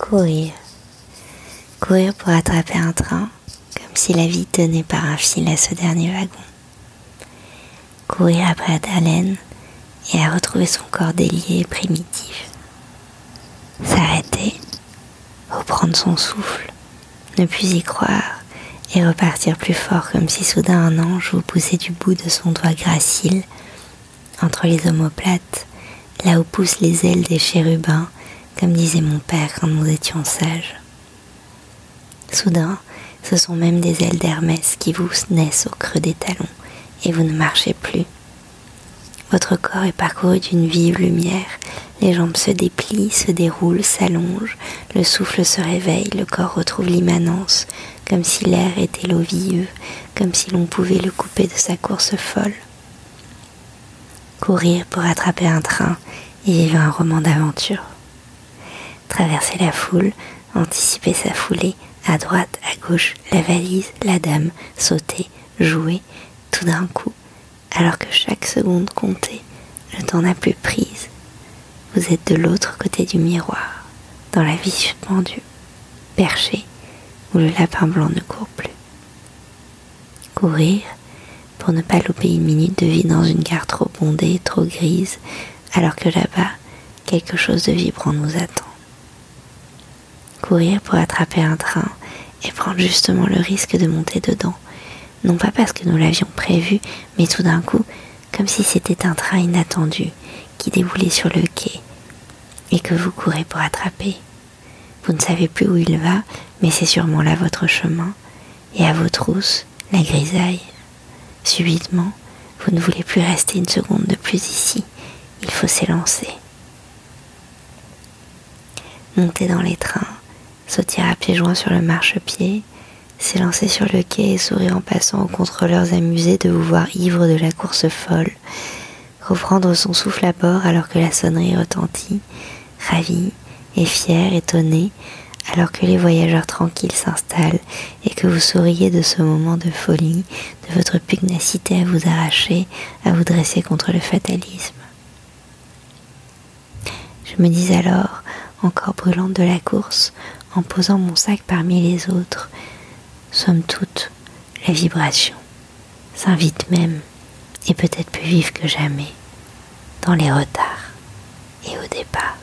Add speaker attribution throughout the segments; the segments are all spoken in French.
Speaker 1: Courir. Courir pour attraper un train, comme si la vie tenait par un fil à ce dernier wagon. Courir après Adalène et à retrouver son corps délié et primitif. S'arrêter, reprendre son souffle, ne plus y croire et repartir plus fort comme si soudain un ange vous poussait du bout de son doigt gracile entre les omoplates, là où poussent les ailes des chérubins, comme disait mon père quand nous étions sages. Soudain, ce sont même des ailes d'Hermès qui vous naissent au creux des talons, et vous ne marchez plus. Votre corps est parcouru d'une vive lumière, les jambes se déplient, se déroulent, s'allongent, le souffle se réveille, le corps retrouve l'immanence, comme si l'air était l'eau vive, comme si l'on pouvait le couper de sa course folle. Courir pour attraper un train et vivre un roman d'aventure. Traverser la foule, anticiper sa foulée, à droite, à gauche, la valise, la dame, sauter, jouer, tout d'un coup, alors que chaque seconde comptait, le temps n'a plus prise. Vous êtes de l'autre côté du miroir, dans la vie suspendue, perché, où le lapin blanc ne court plus. Courir pour ne pas louper une minute de vie dans une gare trop bondée, trop grise, alors que là-bas, quelque chose de vibrant nous attend. Pour attraper un train et prendre justement le risque de monter dedans, non pas parce que nous l'avions prévu, mais tout d'un coup, comme si c'était un train inattendu qui déboulait sur le quai et que vous courez pour attraper. Vous ne savez plus où il va, mais c'est sûrement là votre chemin, et à vos trousses, la grisaille. Subitement, vous ne voulez plus rester une seconde de plus ici, il faut s'élancer. Monter dans les trains, sauter à pieds joints sur le marchepied, s'élancer sur le quai et sourire en passant aux contrôleurs amusés de vous voir ivre de la course folle, reprendre son souffle à bord alors que la sonnerie retentit, ravi et fier, étonné, alors que les voyageurs tranquilles s'installent et que vous souriez de ce moment de folie, de votre pugnacité à vous arracher, à vous dresser contre le fatalisme. Je me dis alors, encore brûlante de la course, en posant mon sac parmi les autres, somme toute, la vibration s'invite même, et peut-être plus vive que jamais, dans les retards et au départ.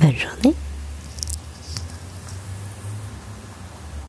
Speaker 1: Bonne journée